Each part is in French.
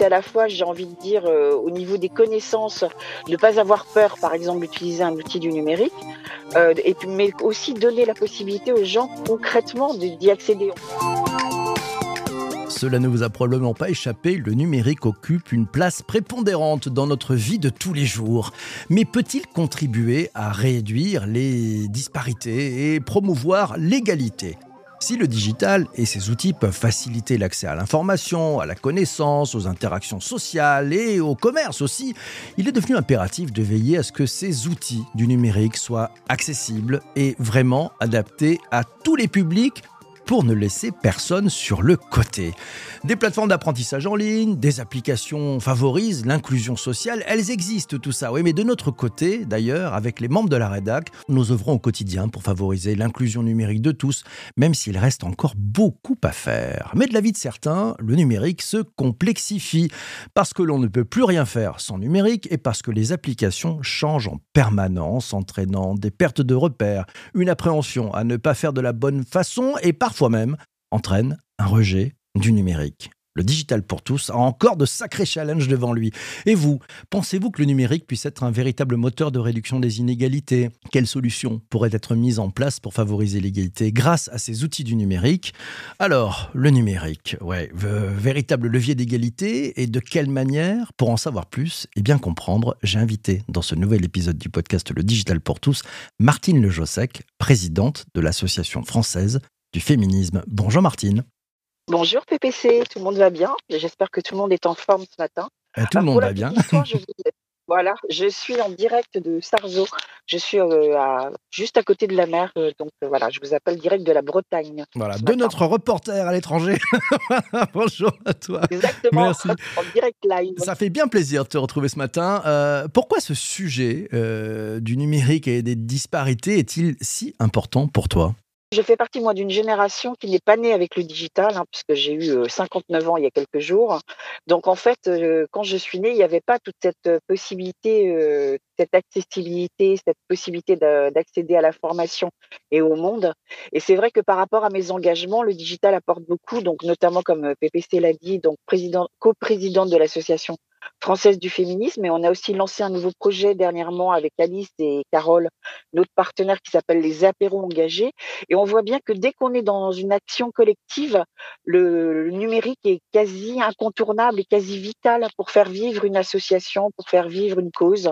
c'est à la fois, j'ai envie de dire, euh, au niveau des connaissances, ne pas avoir peur, par exemple, d'utiliser un outil du numérique, euh, mais aussi donner la possibilité aux gens concrètement d'y accéder. Cela ne vous a probablement pas échappé, le numérique occupe une place prépondérante dans notre vie de tous les jours. Mais peut-il contribuer à réduire les disparités et promouvoir l'égalité? Si le digital et ses outils peuvent faciliter l'accès à l'information, à la connaissance, aux interactions sociales et au commerce aussi, il est devenu impératif de veiller à ce que ces outils du numérique soient accessibles et vraiment adaptés à tous les publics pour ne laisser personne sur le côté. Des plateformes d'apprentissage en ligne, des applications favorisent l'inclusion sociale, elles existent tout ça. Oui, mais de notre côté, d'ailleurs, avec les membres de la rédac, nous œuvrons au quotidien pour favoriser l'inclusion numérique de tous, même s'il reste encore beaucoup à faire. Mais de la vie de certains, le numérique se complexifie parce que l'on ne peut plus rien faire sans numérique et parce que les applications changent en permanence, entraînant des pertes de repères, une appréhension à ne pas faire de la bonne façon et parfois même entraîne un rejet du numérique. Le digital pour tous a encore de sacrés challenges devant lui. Et vous, pensez-vous que le numérique puisse être un véritable moteur de réduction des inégalités? Quelles solutions pourraient être mises en place pour favoriser l'égalité grâce à ces outils du numérique? Alors, le numérique, ouais, véritable levier d'égalité et de quelle manière? Pour en savoir plus et bien comprendre, j'ai invité dans ce nouvel épisode du podcast Le Digital pour tous Martine Lejossec, présidente de l'Association française du féminisme. Bonjour Martine. Bonjour PPC, tout le monde va bien J'espère que tout le monde est en forme ce matin. Eh, tout le monde va bien. voilà, je suis en direct de Sarzeau. Je suis euh, juste à côté de la mer, euh, donc euh, voilà, je vous appelle direct de la Bretagne. Voilà, de notre reporter à l'étranger. Bonjour à toi. Exactement. Merci. En direct live. Ça fait bien plaisir de te retrouver ce matin. pourquoi ce sujet du numérique et des disparités est-il si important pour toi? Je fais partie, moi, d'une génération qui n'est pas née avec le digital, hein, puisque j'ai eu 59 ans il y a quelques jours. Donc, en fait, quand je suis née, il n'y avait pas toute cette possibilité, cette accessibilité, cette possibilité d'accéder à la formation et au monde. Et c'est vrai que par rapport à mes engagements, le digital apporte beaucoup, donc notamment, comme PPC l'a dit, donc président, coprésidente de l'association française du féminisme. Et on a aussi lancé un nouveau projet dernièrement avec Alice et Carole, notre partenaire qui s'appelle les apéros engagés. Et on voit bien que dès qu'on est dans une action collective, le, numérique est quasi incontournable et quasi vital pour faire vivre une association, pour faire vivre une cause.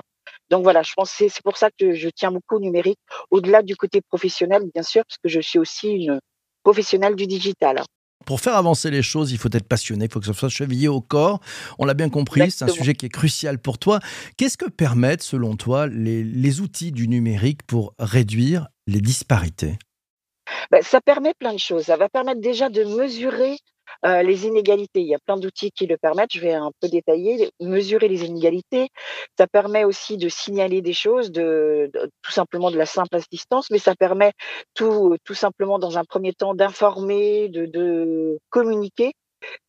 Donc voilà, je pense c'est pour ça que je tiens beaucoup au numérique, au-delà du côté professionnel, bien sûr, parce que je suis aussi une professionnelle du digital. Pour faire avancer les choses, il faut être passionné, il faut que ça soit chevillé au corps. On l'a bien compris, c'est un sujet qui est crucial pour toi. Qu'est-ce que permettent, selon toi, les, outils du numérique pour réduire les disparités? Ben, Ça permet plein de choses. Ça va permettre déjà de mesurer euh, les inégalités, il y a plein d'outils qui le permettent. Je vais un peu détailler. Mesurer les inégalités, ça permet aussi de signaler des choses, de, tout simplement de la simple assistance, mais ça permet tout, tout simplement dans un premier temps d'informer, de, de communiquer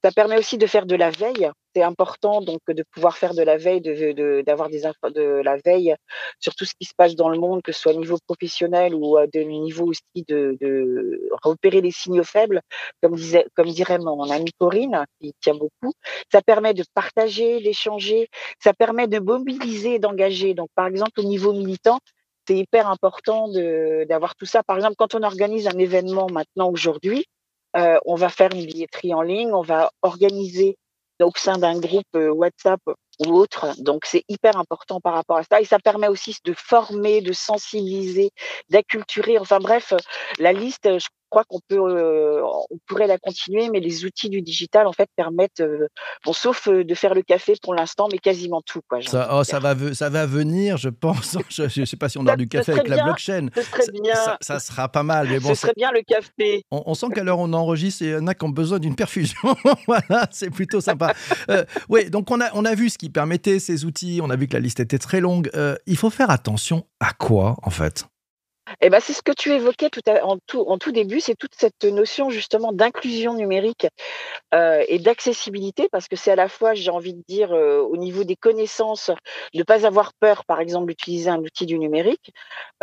ça permet aussi de faire de la veille. C'est important donc de pouvoir faire de la veille, d'avoir de, des de la veille sur tout ce qui se passe dans le monde, que ce soit au niveau professionnel ou à de niveau aussi de, de repérer les signaux faibles, comme disait, comme dirait mon amie Corinne, qui tient beaucoup. Ça permet de partager, d'échanger. Ça permet de mobiliser, d'engager. Donc par exemple au niveau militant, c'est hyper important d'avoir tout ça. Par exemple, quand on organise un événement maintenant aujourd'hui, euh, on va faire une billetterie en ligne, on va organiser au sein d'un groupe euh, WhatsApp ou autre. Donc c'est hyper important par rapport à ça et ça permet aussi de former, de sensibiliser, d'acculturer. Enfin bref, la liste, je crois qu'on peut, euh, on pourrait la continuer, mais les outils du digital en fait permettent, euh, bon, sauf euh, de faire le café pour l'instant, mais quasiment tout quoi. Ça, oh, ça va, ça va venir, je pense. Je ne sais pas si on aura du café avec la blockchain. Ce serait bien. Ça, sera pas mal, mais bon. Ce serait bien le café. On, sent qu'à l'heure on enregistre, il y en a qui ont besoin d'une perfusion. voilà, c'est plutôt sympa. oui, donc on a, on a vu ce qui permettait ces outils. On a vu que la liste était très longue. il faut faire attention à quoi en fait? Eh ben, c'est ce que tu évoquais tout en tout en tout début, c'est toute cette notion justement d'inclusion numérique, et d'accessibilité parce que c'est à la fois, j'ai envie de dire, au niveau des connaissances, ne pas avoir peur, par exemple, d'utiliser un outil du numérique,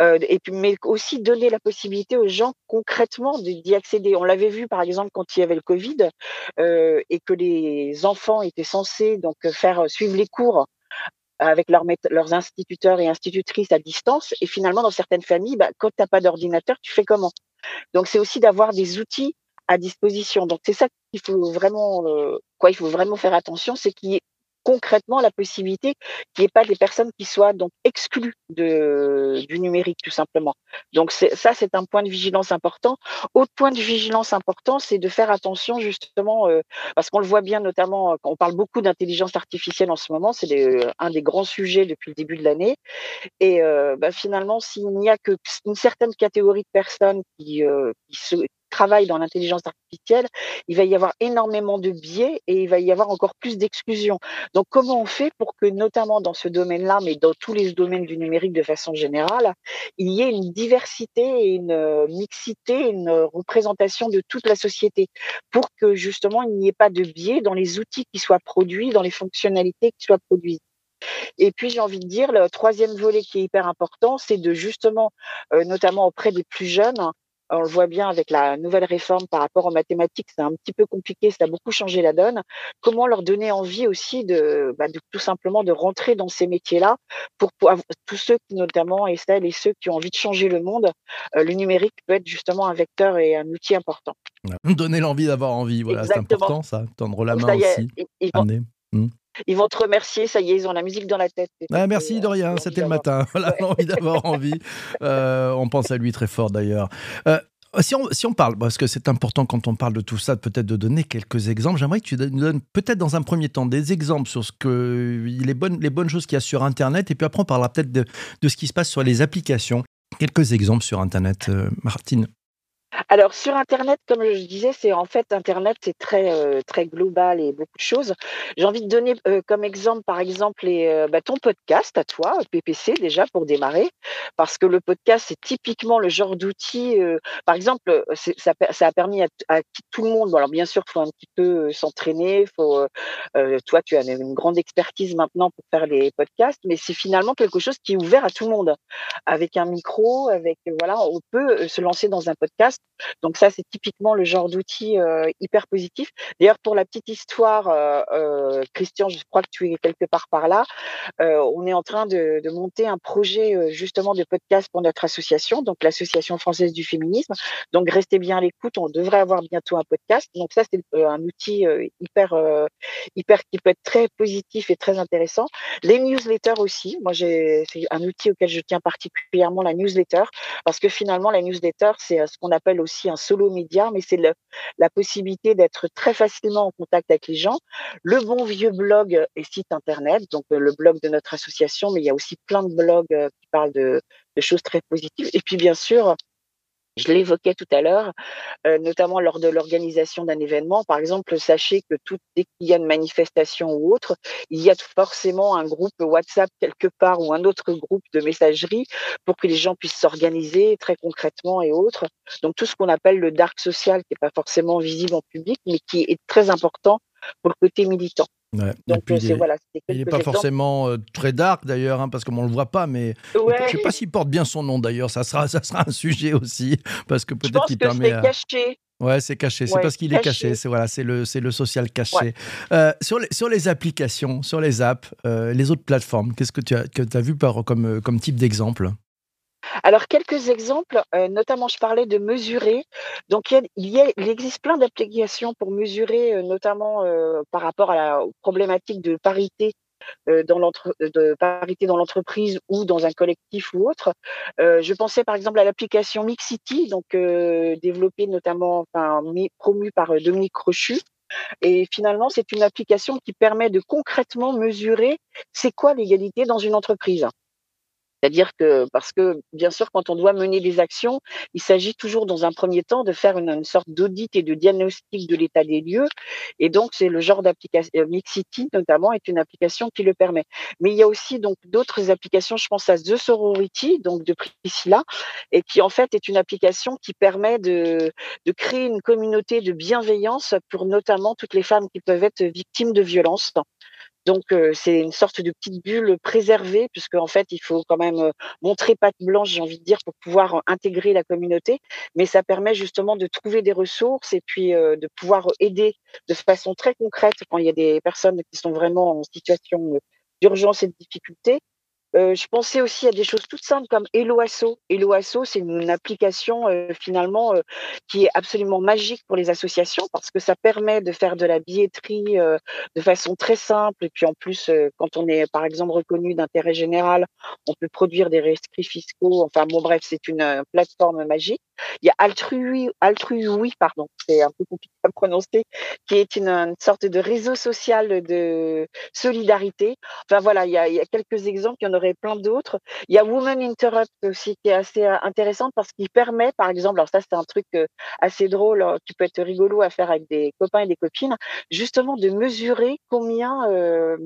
et puis mais aussi donner la possibilité aux gens concrètement d'y accéder. On l'avait vu, par exemple, quand il y avait le covid, et que les enfants étaient censés donc faire, suivre les cours avec leurs leurs instituteurs et institutrices à distance et finalement dans certaines familles, bah, quand tu as pas d'ordinateur, tu fais comment? Donc c'est aussi d'avoir des outils à disposition. Donc c'est ça qu'il faut vraiment, heu, quoi il faut vraiment faire attention, c'est qu'il y ait concrètement la possibilité qu'il n'y ait pas des personnes qui soient donc exclues de du numérique tout simplement. Donc ça, c'est un point de vigilance important. Autre point de vigilance important, c'est de faire attention justement, heu, parce qu'on le voit bien notamment, quand on parle beaucoup d'intelligence artificielle en ce moment, c'est des, un des grands sujets depuis le début de l'année et bah, finalement s'il n'y a que une certaine catégorie de personnes qui se travaille dans l'intelligence artificielle, il va y avoir énormément de biais et il va y avoir encore plus d'exclusion. Donc, comment on fait pour que, notamment dans ce domaine-là, mais dans tous les domaines du numérique de façon générale, il y ait une diversité et une euh, mixité, une représentation de toute la société pour que justement il n'y ait pas de biais dans les outils qui soient produits, dans les fonctionnalités qui soient produites. Et puis j'ai envie de dire, le troisième volet qui est hyper important, c'est de justement, euh, notamment auprès des plus jeunes, on le voit bien avec la nouvelle réforme par rapport aux mathématiques, c'est un petit peu compliqué, ça a beaucoup changé la donne. Comment leur donner envie aussi de, bah, de tout simplement de rentrer dans ces métiers-là pour, pour tous ceux qui notamment et celles et ceux qui ont envie de changer le monde, euh, le numérique peut être justement un vecteur et un outil important. Donner l'envie d'avoir envie, voilà, c'est important ça, tendre la main aussi. Mmh. Ils vont te remercier, ça y est, ils ont la musique dans la tête. Ah, merci de rien, c'était le matin. Voilà, envie d'avoir envie. Euh, on pense à lui très fort d'ailleurs. Euh, si on, si on, parle, parce que c'est important quand on parle de tout ça, peut-être de donner quelques exemples, j'aimerais que tu nous donnes peut-être dans un premier temps des exemples sur ce que, les, bonnes, les bonnes choses qu'il y a sur Internet, et puis après on parlera peut-être de, de, ce qui se passe sur les applications. Quelques exemples sur Internet, euh, Martine. Alors sur internet, comme je disais, c'est en fait internet, c'est très, heu, très global et beaucoup de choses. J'ai envie de donner, heu, comme exemple, par exemple, les, heu, bah, ton podcast à toi, PPC déjà pour démarrer. Parce que le podcast, c'est typiquement le genre d'outil, heu, par exemple, ça ça a permis à tout le monde bon alors bien sûr, faut un petit peu, s'entraîner, faut, heu toi tu as une grande expertise maintenant pour faire les podcasts, mais c'est finalement quelque chose qui est ouvert à tout le monde. Avec un micro, avec, voilà, on peut, se lancer dans un podcast donc ça, c'est typiquement le genre d'outil euh, hyper positif. D'ailleurs, pour la petite histoire, euh, euh, Christian, je crois que tu es quelque part par là. on est en train de, monter un projet justement de podcast pour notre association, donc l'association française du féminisme. Donc restez bien à l'écoute. On devrait avoir bientôt un podcast. Donc ça, c'est un outil hyper, hyper qui peut être très positif et très intéressant. Les newsletters aussi. Moi, c'est un outil auquel je tiens particulièrement la newsletter parce que finalement, la newsletter, c'est ce qu'on appelle aussi un solo média, mais c'est la possibilité d'être très facilement en contact avec les gens. Le bon vieux blog et site internet, donc euh, le blog de notre association, mais il y a aussi plein de blogs euh, qui parlent de, de choses très positives. Et puis bien sûr, je l'évoquais tout à l'heure, euh, notamment lors de l'organisation d'un événement. Par exemple, sachez que tout, dès qu'il y a une manifestation ou autre, il y a forcément un groupe WhatsApp quelque part ou un autre groupe de messagerie pour que les gens puissent s'organiser très concrètement et autres. Donc tout ce qu'on appelle le dark social, qui n'est pas forcément visible en public, mais qui est très important pour le côté militant. Donc, il n'est pas forcément euh, très dark d'ailleurs, hein, parce qu'on ne le voit pas, mais je ne sais pas s'il porte bien son nom d'ailleurs. Ça sera, ça sera un sujet aussi, parce que peut-être qu'il permet. Caché. Ouais, c'est caché. C'est parce qu'il est caché. C'est voilà, c'est le, c'est le social caché. Euh, sur les sur les applications, sur les apps, euh, les autres plateformes, qu'est-ce que tu as que as vu par comme comme type d'exemple? Alors, quelques exemples, euh, notamment, je parlais de mesurer. Donc, il, y existe plein d'applications pour mesurer, euh, notamment euh, par rapport à la problématique de parité dans de parité dans l'entreprise ou dans un collectif ou autre. je pensais par exemple à l'application Mixity, donc développée notamment, promue par Dominique Crochu. Et finalement, c'est une application qui permet de concrètement mesurer c'est quoi l'égalité dans une entreprise. C'est-à-dire que parce que bien sûr, quand on doit mener des actions, il s'agit toujours dans un premier temps de faire une, sorte d'audit et de diagnostic de l'état des lieux. Et donc, c'est le genre d'application euh, Mixity notamment est une application qui le permet. Mais il y a aussi donc d'autres applications. Je pense à The Sorority, donc de Priscilla, et qui en fait est une application qui permet de, de créer une communauté de bienveillance pour notamment toutes les femmes qui peuvent être victimes de violences. Donc c'est une sorte de petite bulle préservée, puisque en fait il faut quand même montrer patte blanche, j'ai envie de dire, pour pouvoir intégrer la communauté. Mais ça permet justement de trouver des ressources et puis de pouvoir aider de façon très concrète quand il y a des personnes qui sont vraiment en situation d'urgence et de difficulté, euh, je pensais aussi à des choses toutes simples comme Eloasso. Eloasso, c'est une application euh, finalement euh, qui est absolument magique pour les associations parce que ça permet de faire de la billetterie de façon très simple. Et puis en plus, quand on est par exemple reconnu d'intérêt général, on peut produire des rescrits fiscaux. Enfin bon, bref, c'est une plateforme magique. Il y a Altrui, Altrui, pardon, c'est un peu compliqué à prononcer, qui est une, sorte de réseau social de solidarité. Enfin voilà, il y a, quelques exemples, il y en aurait plein d'autres. Il y a Women Interrupt aussi qui est assez euh, intéressante parce qu'il permet, par exemple, alors ça c'est un truc euh, assez drôle euh, qui peut être rigolo à faire avec des copains et des copines, justement de mesurer combien euh,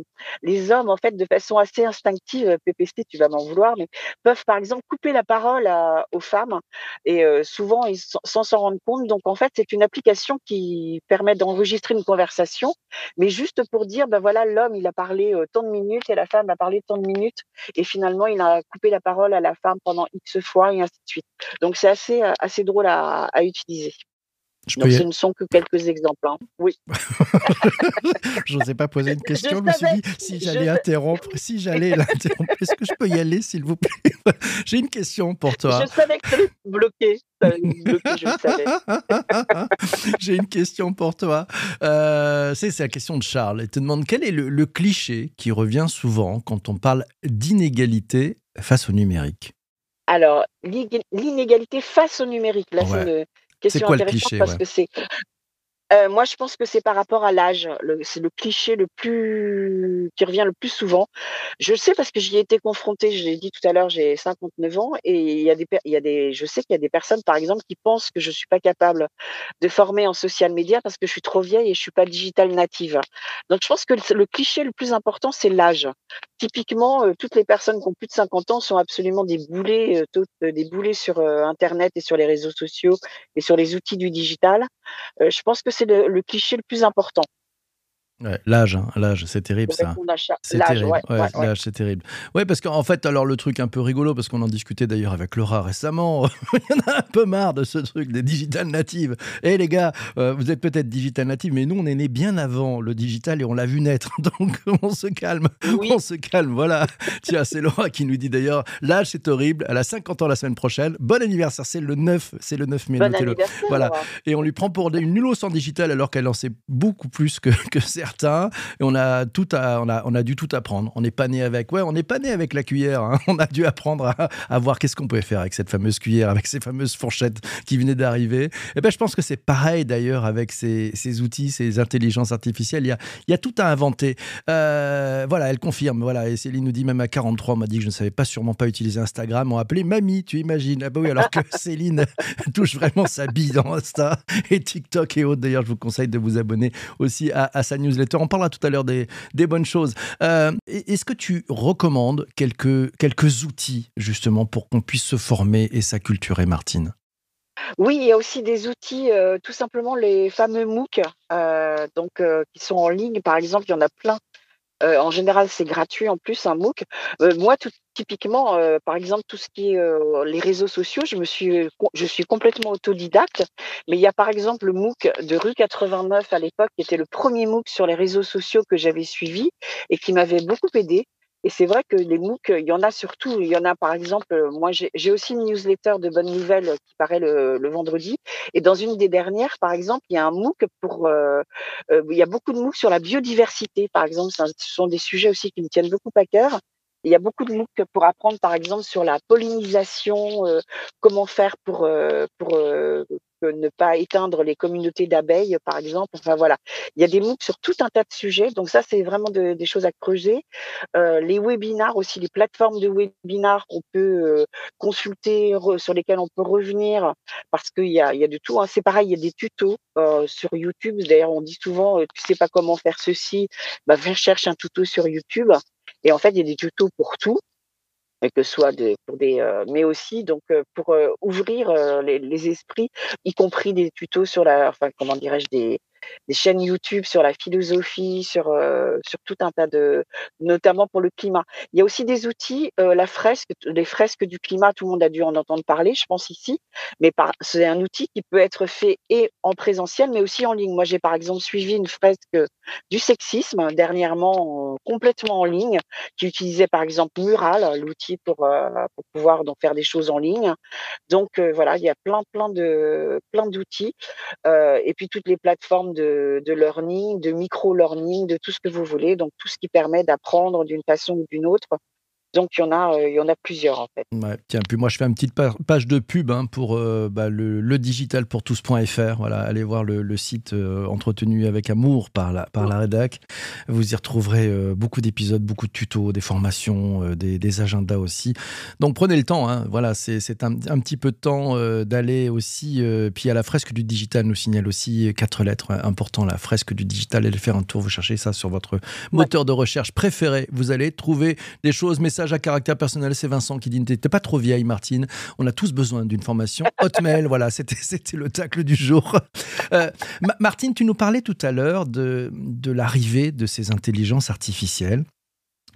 les hommes, en fait, de façon assez instinctive, PPC, tu vas m'en vouloir, mais peuvent par exemple couper la parole aux femmes et souvent ils sans s'en rendre compte. Donc en fait, c'est une application qui permet d'enregistrer une conversation, mais juste pour dire, ben voilà, l'homme il a parlé tant de minutes et la femme a parlé tant de minutes, et finalement il a coupé la parole à la femme pendant X fois et ainsi de suite. Donc c'est assez assez drôle à utiliser. Donc, ce ne sont que quelques exemples. Hein. Oui. je n'osais pas poser une question. Je, me suis dit si j'allais interrompre, si j'allais l'interrompre, est-ce que je peux y aller, s'il vous plaît? J'ai une question pour toi. Je savais que tu bloqué. J'ai une question pour toi. Euh, c'est la question de Charles. Il te demande quel est le, cliché qui revient souvent quand on parle d'inégalité face au numérique? Alors, l'inégalité face au numérique, là, c'est le, c'est quoi le cliché parce que c'est euh, moi, je pense que c'est par rapport à l'âge. C'est le cliché le plus qui revient le plus souvent. Je sais parce que j'y ai été confrontée. Je l'ai dit tout à l'heure, j'ai 59 ans et il y a des, il y a des, je sais qu'il y a des personnes, par exemple, qui pensent que je suis pas capable de former en social media parce que je suis trop vieille et je suis pas digital native. Donc, je pense que le cliché le plus important, c'est l'âge. Typiquement, euh, toutes les personnes qui ont plus de 50 ans sont absolument des boulets, euh, toutes, des boulets sur Internet et sur les réseaux sociaux et sur les outils du digital. je pense que c'est le, cliché le plus important l'âge, hein, l'âge, c'est terrible ça. C'est terrible. l'âge, c'est terrible. Ouais, parce qu'en fait, alors le truc un peu rigolo, parce qu'on en discutait d'ailleurs avec Laura récemment, il y en a un peu marre de ce truc des digital natives. Eh les gars, euh, vous êtes peut-être digital native, mais nous on est né bien avant le digital et on l'a vu naître. Donc on se calme, on se calme. Voilà. Tiens, c'est Laura qui nous dit d'ailleurs, l'âge c'est horrible. Elle a 50 ans la semaine prochaine. Bon anniversaire, c'est le 9, c'est le 9 mai. Bon Voilà. Et on lui prend pour une nulle sans digital alors qu'elle en sait beaucoup plus que, que certains et on a tout à, on a, on a dû tout apprendre. On n'est pas né avec, ouais, on n'est pas né avec la cuillère. Hein. On a dû apprendre à, voir qu'est-ce qu'on pouvait faire avec cette fameuse cuillère, avec ces fameuses fourchettes qui venaient d'arriver. Et ben, je pense que c'est pareil d'ailleurs avec ces, ces, outils, ces intelligences artificielles. Il y a, il y a tout à inventer. Euh, voilà, elle confirme. Voilà, et Céline nous dit même à 43, on m'a dit que je ne savais pas sûrement pas utiliser Instagram. On appelé mamie, tu imagines Ah bah oui, alors que Céline touche vraiment sa bille dans Insta et TikTok et autres. D'ailleurs, je vous conseille de vous abonner aussi à, à sa newsletter on parlera tout à l'heure des, bonnes choses. Euh, est-ce que tu recommandes quelques, quelques outils justement pour qu'on puisse se former et s'acculturer, Martine? Oui, il y a aussi des outils, euh, tout simplement les fameux MOOC, euh, donc qui sont en ligne. Par exemple, il y en a plein euh, en général, c'est gratuit en plus un MOOC. Euh, moi, tout, typiquement, euh, par exemple, tout ce qui est les réseaux sociaux, je me suis, je suis complètement autodidacte. Mais il y a par exemple le MOOC de rue 89 à l'époque, qui était le premier MOOC sur les réseaux sociaux que j'avais suivi et qui m'avait beaucoup aidé. Et c'est vrai que les MOOC, il y en a surtout. Il y en a, par exemple, euh, moi, j'ai aussi une newsletter de bonnes nouvelles qui paraît le, le, vendredi. Et dans une des dernières, par exemple, il y a un MOOC pour. Euh, euh, il y a beaucoup de MOOC sur la biodiversité, par exemple. Ce sont des sujets aussi qui me tiennent beaucoup à cœur. Il y a beaucoup de MOOC pour apprendre, par exemple, sur la pollinisation, comment faire pour, pour ne pas éteindre les communautés d'abeilles, par exemple. Enfin voilà, il y a des MOOC sur tout un tas de sujets. Donc ça, c'est vraiment des choses à creuser. les webinars aussi, les plateformes de webinars qu'on peut consulter, sur lesquelles on peut revenir, parce qu'il y a, y a de tout. Hein. C'est pareil, il y a des tutos sur YouTube. D'ailleurs, on dit souvent, tu sais pas comment faire ceci, bah, viens chercher un tuto sur YouTube. Et en fait, il y a des tutos pour tout que ce soit des, pour des, euh, mais aussi donc euh, pour euh, ouvrir les, les, esprits, y compris des tutos sur la, enfin comment dirais-je, des, des chaînes YouTube sur la philosophie, sur euh, sur tout un tas de, notamment pour le climat. Il y a aussi des outils, euh, la fresque, les fresques du climat, tout le monde a dû en entendre parler, je pense ici, mais c'est un outil qui peut être fait et en présentiel, mais aussi en ligne. Moi, j'ai par exemple suivi une fresque du sexisme dernièrement complètement en ligne, qui utilisait par exemple Mural, l'outil pour, euh, pour pouvoir donc faire des choses en ligne. Donc voilà, il y a plein plein de plein d'outils et puis toutes les plateformes de, learning, de micro-learning, de tout ce que vous voulez, donc tout ce qui permet d'apprendre d'une façon ou d'une autre. Donc il y en a, euh, il y en a plusieurs en fait. tiens, puis moi je fais une petite page de pub hein, pour euh, bah, le, le digital pour tous.fr. Voilà, allez voir le, site euh, entretenu avec amour par la, par la rédac. Vous y retrouverez beaucoup d'épisodes, beaucoup de tutos, des formations, des, agendas aussi. Donc prenez le temps. Hein. voilà, c'est un, un, petit peu de temps d'aller aussi. puis à la fresque du digital nous signale aussi quatre lettres importantes. La fresque du digital, allez faire un tour. Vous cherchez ça sur votre moteur de recherche préféré. Vous allez trouver des choses, à caractère personnel, c'est Vincent qui dit T'es pas trop vieille, Martine. On a tous besoin d'une formation. Hotmail, voilà, c'était le tacle du jour. Euh, Martine, tu nous parlais tout à l'heure de, de l'arrivée de ces intelligences artificielles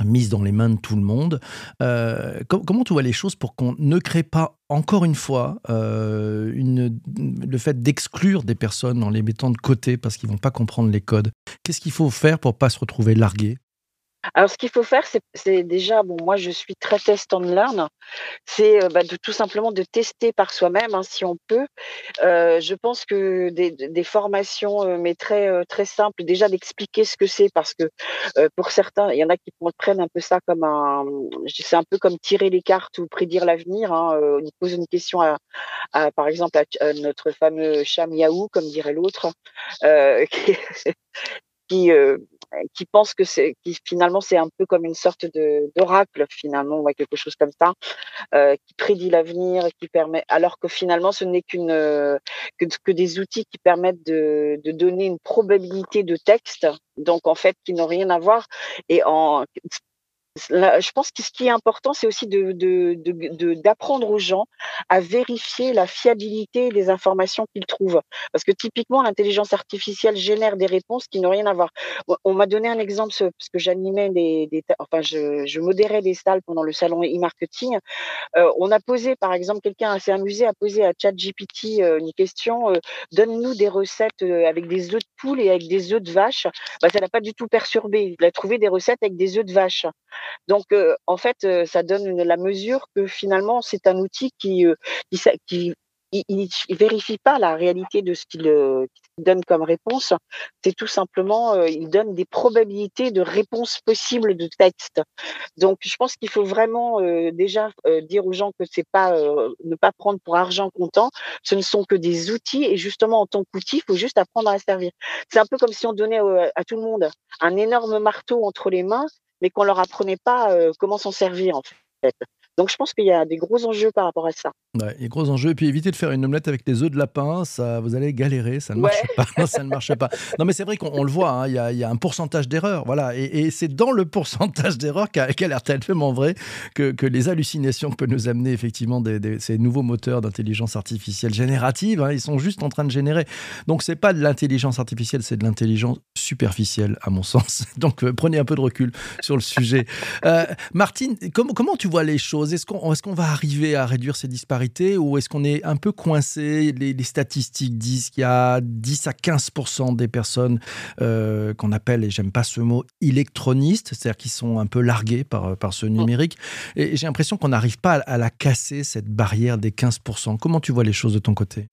mises dans les mains de tout le monde. Euh, comment tu vois les choses pour qu'on ne crée pas encore une fois euh, une, le fait d'exclure des personnes en les mettant de côté parce qu'ils vont pas comprendre les codes? Qu'est-ce qu'il faut faire pour pas se retrouver largué alors, ce qu'il faut faire, c'est déjà, bon, moi, je suis très test and learn. C'est euh, bah, tout simplement de tester par soi-même, hein, si on peut. Euh, je pense que des, formations, euh, mais très très simples, déjà d'expliquer ce que c'est, parce que pour certains, il y en a qui prennent un peu ça comme un, c'est un peu comme tirer les cartes ou prédire l'avenir. Hein. on pose une question à, par exemple, à, notre fameux chat Miaou, comme dirait l'autre, qui qui pense que c'est, qui finalement c'est un peu comme une sorte de d'oracle finalement, ouais, quelque chose comme ça, euh, qui prédit l'avenir, qui permet, alors que finalement ce n'est qu'une que, que, des outils qui permettent de, de donner une probabilité de texte, donc en fait qui n'ont rien à voir. Et en je pense que ce qui est important, c'est aussi d'apprendre aux gens à vérifier la fiabilité des informations qu'ils trouvent. Parce que typiquement, l'intelligence artificielle génère des réponses qui n'ont rien à voir. On m'a donné un exemple parce que j'animais des, enfin, je, modérais des salles pendant le salon e-marketing. Euh, on a posé, par exemple, quelqu'un assez amusé a posé à ChatGPT euh, une question euh, donne-nous des recettes avec des œufs de poule et avec des œufs de vache. Bah, ça n'a pas du tout perturbé. Il a trouvé des recettes avec des œufs de vache. Donc, euh, en fait, euh, ça donne la mesure que finalement, c'est un outil qui, euh, qui, il, vérifie pas la réalité de ce qu'il donne comme réponse. C'est tout simplement, il donne des probabilités de réponse possibles de texte. Donc, je pense qu'il faut vraiment déjà dire aux gens que c'est pas ne pas prendre pour argent comptant. Ce ne sont que des outils et justement en tant qu'outil, il faut juste apprendre à servir. C'est un peu comme si on donnait à tout le monde un énorme marteau entre les mains mais qu'on leur apprenait pas euh, comment s'en servir en fait. Donc je pense qu'il y a des gros enjeux par rapport à ça. Ouais, des gros enjeux. Et puis évitez de faire une omelette avec des œufs de lapin, ça, vous allez galérer, ça ne marche pas. ça ne marche pas. Non, mais c'est vrai qu'on le voit, hein, il y, a un pourcentage d'erreur. Voilà. Et, c'est dans le pourcentage d'erreur qu'a l'air tellement vrai que, que, les hallucinations que peut nous amener effectivement ces nouveaux moteurs d'intelligence artificielle générative, hein, ils sont juste en train de générer. Donc c'est pas de l'intelligence artificielle, c'est de l'intelligence superficielle, à mon sens. Donc euh, prenez un peu de recul sur le sujet. Euh, Martine, comment, comment tu vois les choses? Est-ce qu'on va arriver à réduire ces disparités? Ou est-ce qu'on est un peu coincé? Les, statistiques disent qu'il y a 10 à 15% des personnes euh, qu'on appelle, et j'aime pas ce mot, électronistes, c'est-à-dire qui sont un peu largués par, par ce numérique. Et j'ai l'impression qu'on n'arrive pas à, la casser, cette barrière des 15% Comment tu vois les choses de ton côté?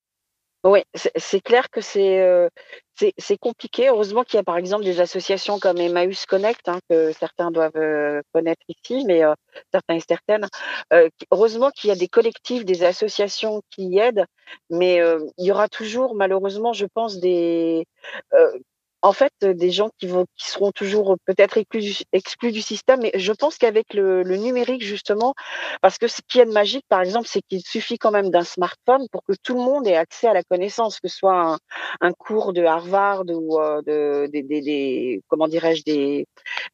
Oui, c'est clair que c'est, heu, c'est c'est compliqué. Heureusement qu'il y a, par exemple, des associations comme Emmaüs Connect, hein, que certains doivent, heu, connaître ici, mais heu, certains et certaines, qui heureusement qu'il y a des collectifs, des associations qui y aident, mais il y aura toujours malheureusement, je pense, des, en fait, heu, des gens qui vont qui seront toujours, heu, peut-être exclus du système. Mais je pense qu'avec le le numérique justement, parce que ce qu'il y a de magique, par exemple, c'est qu'il suffit quand même d'un smartphone pour que tout le monde ait accès à la connaissance, que ce soit un un cours de Harvard ou heu, de des des des comment dirais-je? Des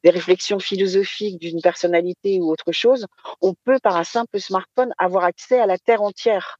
des réflexions philosophiques d'une personnalité ou autre chose. On peut, par un simple smartphone, avoir accès à la terre entière.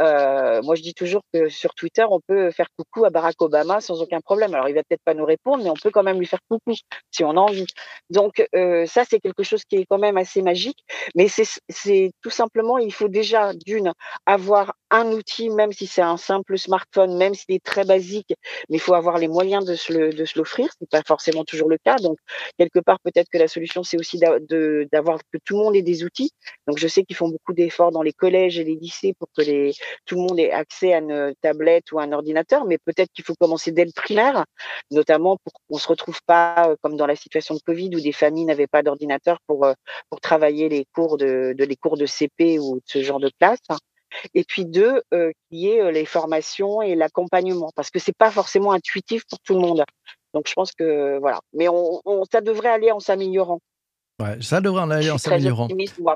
Heu, moi, je dis toujours que sur Twitter, on peut faire coucou à Barack Obama sans aucun problème. Alors, il va peut-être pas nous répondre, mais on peut quand même lui faire coucou si on a envie. Donc, heu, ça, c'est quelque chose qui est quand même assez magique. Mais c'est tout simplement, il faut déjà d'une avoir un outil, même si c'est un simple smartphone, même s'il est très basique, mais il faut avoir les moyens de se le de se l'offrir. C'est pas forcément toujours le cas. Donc, quelque part, peut-être que la solution, c'est aussi de d'avoir que tout le monde ait des outils. Donc, je sais qu'ils font beaucoup d'efforts dans les collèges et les lycées pour que les tout le monde ait accès à une tablette ou un ordinateur, mais peut-être qu'il faut commencer dès le primaire, notamment pour qu'on se retrouve pas, heu, comme dans la situation de Covid où des familles n'avaient pas d'ordinateur pour, heu, pour travailler les cours de de les cours de CP ou de ce genre de classe. Et puis 2, heu, qu'il y ait, heu, les formations et l'accompagnement parce que c'est pas forcément intuitif pour tout le monde. Donc je pense que voilà, mais on ça devrait aller en s'améliorant. Ouais, ça devrait en aller en s'améliorant.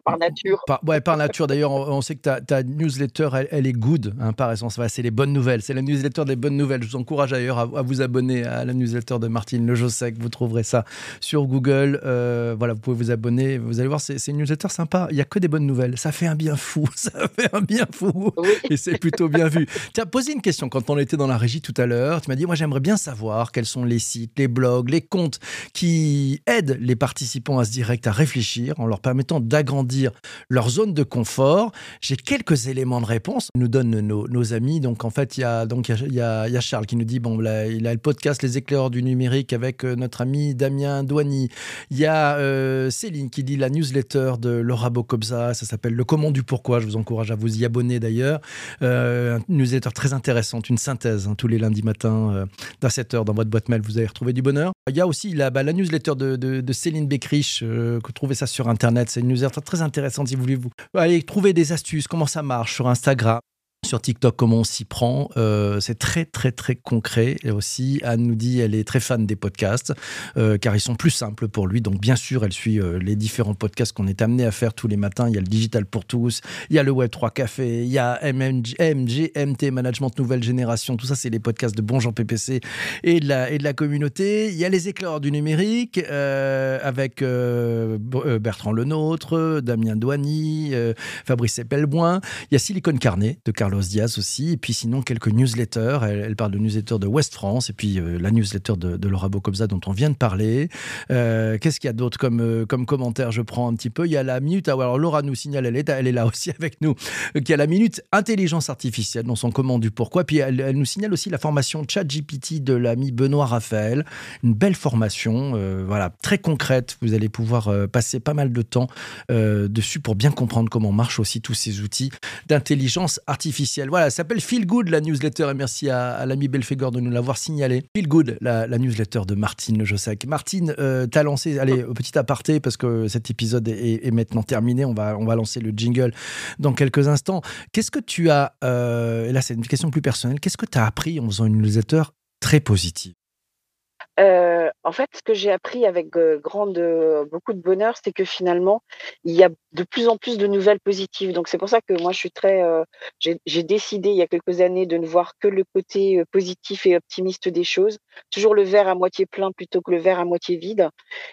par nature. Par, ouais, par nature, d'ailleurs, on, on sait que ta, ta newsletter, elle, elle est good, hein, par essence. Voilà, c'est les bonnes nouvelles. C'est la newsletter des bonnes nouvelles. Je vous encourage d'ailleurs à, à vous abonner à la newsletter de Martine Lejosec. Vous trouverez ça sur Google. Euh, voilà, vous pouvez vous abonner. Vous allez voir, c'est une newsletter sympa. Il n'y a que des bonnes nouvelles. Ça fait un bien fou. Ça fait un bien fou. Oui. Et c'est plutôt bien vu. Tu as posé une question quand on était dans la régie tout à l'heure. Tu m'as dit, moi, j'aimerais bien savoir quels sont les sites, les blogs, les comptes qui aident les participants à ce à réfléchir en leur permettant d'agrandir leur zone de confort. J'ai quelques éléments de réponse. Nous donnent nos, amis. Donc, en fait, il y a, donc, il y a, Charles qui nous dit, bon, là, il a le podcast Les éclaireurs du numérique avec euh, notre ami Damien Douany. Il y a euh, Céline qui dit la newsletter de Laura Bocobza. Ça s'appelle Le comment du pourquoi. Je vous encourage à vous y abonner d'ailleurs. Euh, une newsletter très intéressante, une synthèse hein, tous les lundis matins euh, dans 7 heures dans votre boîte mail. Vous allez retrouver du bonheur. Il y a aussi la, bah, newsletter de, de- de Céline Beckrich, euh, que trouvez ça sur Internet. C'est une newsletter très intéressante si vous voulez vous allez trouver des astuces, comment ça marche sur Instagram. Sur TikTok, comment on s'y prend. Euh, c'est très, très, très concret. Et aussi, Anne nous dit elle est très fan des podcasts, euh, car ils sont plus simples pour lui. Donc, bien sûr, elle suit euh, les différents podcasts qu'on est amené à faire tous les matins. Il y a le Digital pour tous, il y a le Web 3 Café, il y a MMG, MGMT, Management Nouvelle Génération. Tout ça, c'est les podcasts de Bon Jean PPC et de la, et de la communauté. Il y a les éclaireurs du numérique avec Bertrand Lenôtre, Damien Douany, euh, Fabrice Epelboin. Il y a Silicon Carnet de Carlos Diaz aussi. Et puis sinon, quelques newsletters. Elle, parle de newsletters de West France et puis euh, la newsletter de, Laura Bocobza dont on vient de parler. Euh, Qu'est-ce qu'il y a d'autre comme, euh, comme commentaire? Je prends un petit peu. Il y a la minute. alors Laura nous signale, elle est, elle est là aussi avec nous, qu'il y a la minute intelligence artificielle dans son comment du pourquoi. Puis elle, nous signale aussi la formation ChatGPT de l'ami Benoît Raphaël. Une belle formation, voilà, très concrète. Vous allez pouvoir passer pas mal de temps dessus pour bien comprendre comment marchent aussi tous ces outils d'intelligence artificielle. Voilà, ça s'appelle Feel Good la newsletter et merci à, l'ami Belfegor de nous l'avoir signalé. Feel Good, la, newsletter de Martine Jossac. Martine, euh, t'as lancé, allez, petit aparté parce que cet épisode est, est maintenant terminé. On va, on va lancer le jingle dans quelques instants. Qu'est-ce que tu as, euh, et là c'est une question plus personnelle, qu'est-ce que tu as appris en faisant une newsletter très positive? Heu, en fait, ce que j'ai appris avec, grande, heu, beaucoup de bonheur, c'est que finalement, il y a de plus en plus de nouvelles positives. Donc c'est pour ça que moi je suis très, heu, j'ai décidé il y a quelques années de ne voir que le côté, positif et optimiste des choses. Toujours le verre à moitié plein plutôt que le verre à moitié vide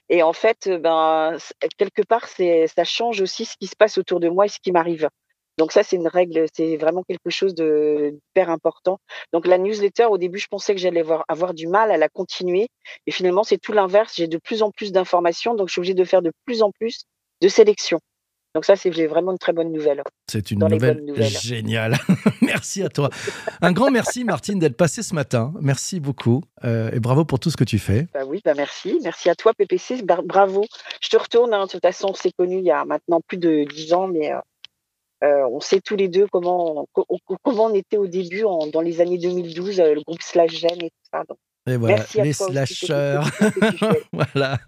et en fait, ben, quelque part, ça change aussi ce qui se passe autour de moi et ce qui m'arrive. Donc ça, c'est une règle, c'est vraiment quelque chose de d'hyper important. Donc la newsletter, au début, je pensais que j'allais avoir avoir du mal à la continuer et finalement, c'est tout l'inverse. J'ai de plus en plus d'informations, donc je suis obligée de faire de plus en plus de sélection. Donc ça, c'est vraiment une très bonne nouvelle C'est une nouvelle géniale. merci à toi. Un grand merci, Martine, d'être passée ce matin. Merci beaucoup euh, et bravo pour tout ce que tu fais. Bah oui, bah merci. Merci à toi, PPC. Bravo. Je te retourne, hein. De toute façon, on s'est connus il y a maintenant plus de 10 ans, mais heu on sait tous les deux comment, comment on était au début, dans les années 2012, le groupe Slash Gen et tout ça. et voilà, les slashers. voilà.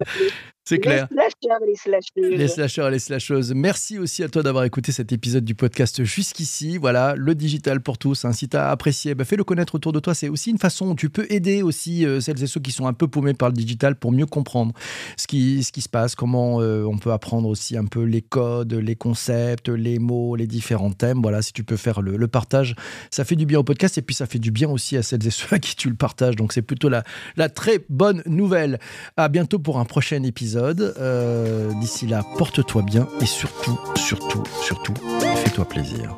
C'est clair. Les slashers et les slasheuses. Les slashers et les slasheuses. Merci aussi à toi d'avoir écouté cet épisode du podcast jusqu'ici. Voilà, le digital pour tous. Hein. Si tu as apprécié, bah, fais-le connaître autour de toi. C'est aussi une façon où tu peux aider aussi euh, celles et ceux qui sont un peu paumés par le digital pour mieux comprendre ce qui, ce qui se passe, comment euh, on peut apprendre aussi un peu les codes, les concepts, les mots, les différents thèmes. Voilà, si tu peux faire le, le partage, ça fait du bien au podcast et puis ça fait du bien aussi à celles et ceux à qui tu le partages. Donc c'est plutôt la, la très bonne nouvelle. À bientôt pour un prochain Euh, d'ici là, porte-toi bien et surtout, surtout, surtout, fais-toi plaisir.